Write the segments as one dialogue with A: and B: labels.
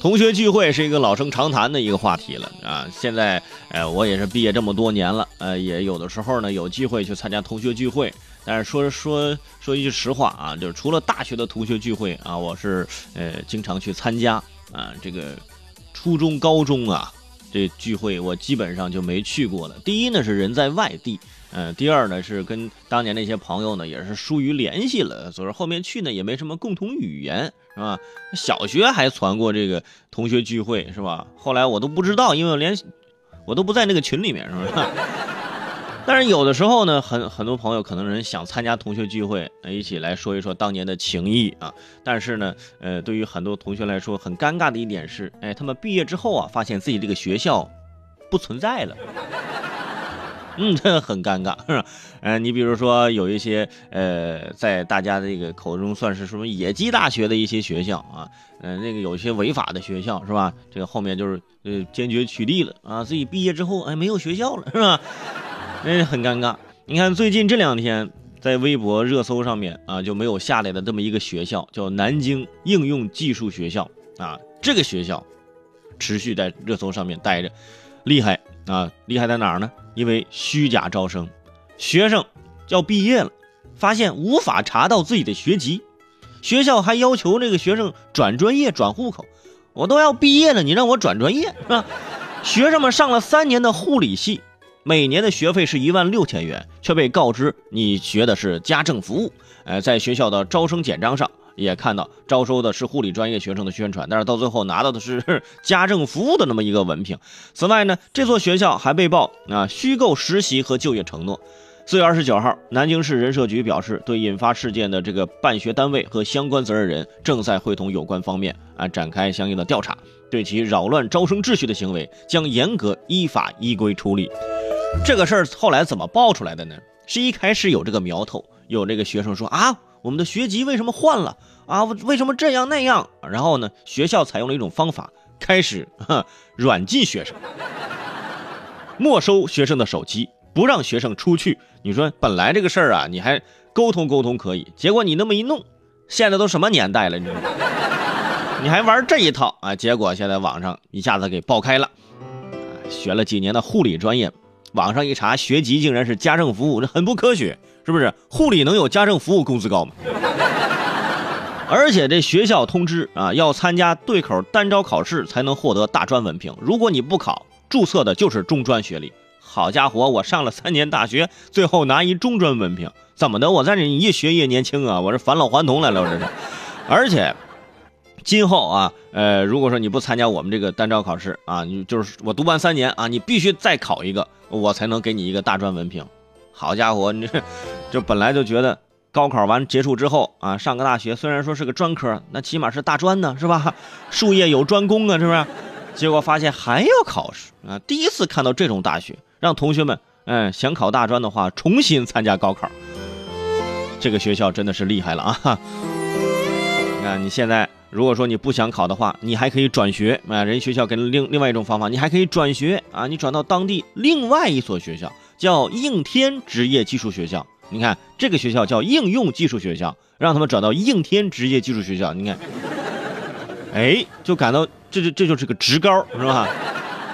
A: 同学聚会是一个老生常谈的一个话题了啊！现在，呃，我也是毕业这么多年了，呃，也有的时候呢有机会去参加同学聚会。但是说说说一句实话啊，就是除了大学的同学聚会啊，我是呃经常去参加啊。这个初中、高中啊，这聚会我基本上就没去过了。第一呢是人在外地，嗯，第二呢是跟当年那些朋友呢也是疏于联系了，所以说后面去呢也没什么共同语言。是吧？小学还传过这个同学聚会，是吧？后来我都不知道，因为我连我都不在那个群里面，是吧？但是有的时候呢，很很多朋友可能人想参加同学聚会，一起来说一说当年的情谊啊。但是呢，呃，对于很多同学来说，很尴尬的一点是，哎，他们毕业之后啊，发现自己这个学校不存在了。嗯，这很尴尬，是吧？嗯，你比如说有一些呃，在大家这个口中算是什么野鸡大学的一些学校啊，嗯，那个有些违法的学校是吧？这个后面就是呃坚决取缔了啊，自己毕业之后哎没有学校了是吧？那很尴尬。你看最近这两天在微博热搜上面啊就没有下来的这么一个学校，叫南京应用技术学校啊，这个学校持续在热搜上面待着，厉害。啊，厉害在哪儿呢？因为虚假招生，学生要毕业了，发现无法查到自己的学籍，学校还要求这个学生转专业、转户口。我都要毕业了，你让我转专业是吧？学生们上了三年的护理系，每年的学费是一万六千元，却被告知你学的是家政服务。呃，在学校的招生简章上。也看到招收的是护理专业学生的宣传，但是到最后拿到的是 家政服务的那么一个文凭。此外呢，这所学校还被曝啊虚构实习和就业承诺。四月二十九号，南京市人社局表示，对引发事件的这个办学单位和相关责任人，正在会同有关方面啊展开相应的调查，对其扰乱招生秩序的行为将严格依法依规处理。这个事儿后来怎么爆出来的呢？是一开始有这个苗头，有这个学生说啊。我们的学籍为什么换了啊？为什么这样那样？然后呢？学校采用了一种方法，开始 软禁学生，没收学生的手机，不让学生出去。你说本来这个事儿啊，你还沟通沟通可以，结果你那么一弄，现在都什么年代了？你 你还玩这一套啊？结果现在网上一下子给爆开了，学了几年的护理专业，网上一查学籍竟然是家政服务，这很不科学。是不是护理能有家政服务工资高吗？而且这学校通知啊，要参加对口单招考试才能获得大专文凭。如果你不考，注册的就是中专学历。好家伙，我上了三年大学，最后拿一中专文凭，怎么的？我在这越学越年轻啊！我是返老还童来了，我这是。而且，今后啊，呃，如果说你不参加我们这个单招考试啊，你就是我读完三年啊，你必须再考一个，我才能给你一个大专文凭。好家伙，你这 就本来就觉得高考完结束之后啊，上个大学虽然说是个专科，那起码是大专呢，是吧？术业有专攻啊，是不是？结果发现还要考试啊！第一次看到这种大学，让同学们，嗯，想考大专的话，重新参加高考。这个学校真的是厉害了啊！你看，你现在如果说你不想考的话，你还可以转学啊。人学校给了另另外一种方法，你还可以转学啊，你转到当地另外一所学校。叫应天职业技术学校，你看这个学校叫应用技术学校，让他们转到应天职业技术学校，你看，哎，就感到这这这就是个职高是吧？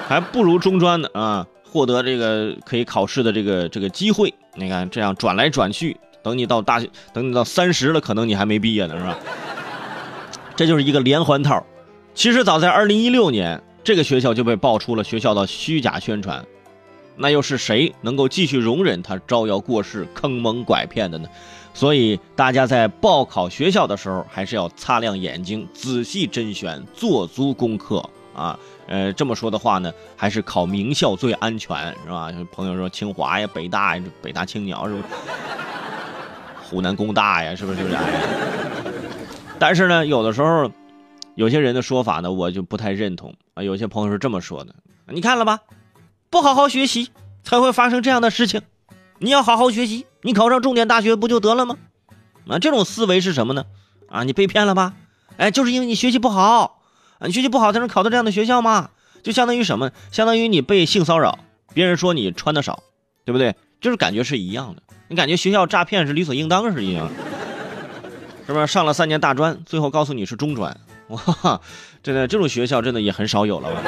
A: 还不如中专呢啊，获得这个可以考试的这个这个机会。你看这样转来转去，等你到大学，等你到三十了，可能你还没毕业呢，是吧？这就是一个连环套。其实早在二零一六年，这个学校就被爆出了学校的虚假宣传。那又是谁能够继续容忍他招摇过市、坑蒙拐骗的呢？所以大家在报考学校的时候，还是要擦亮眼睛，仔细甄选，做足功课啊。呃，这么说的话呢，还是考名校最安全，是吧？朋友说清华呀、北大呀、北大青鸟是不是？湖南工大呀，是不是？是不是？但是呢，有的时候，有些人的说法呢，我就不太认同啊。有些朋友是这么说的，你看了吧？不好好学习，才会发生这样的事情。你要好好学习，你考上重点大学不就得了吗？啊，这种思维是什么呢？啊，你被骗了吧？哎，就是因为你学习不好，你学习不好才能考到这样的学校吗？就相当于什么？相当于你被性骚扰，别人说你穿的少，对不对？就是感觉是一样的。你感觉学校诈骗是理所应当是一样，是不是？上了三年大专，最后告诉你是中专，哇，真的这种学校真的也很少有了吧？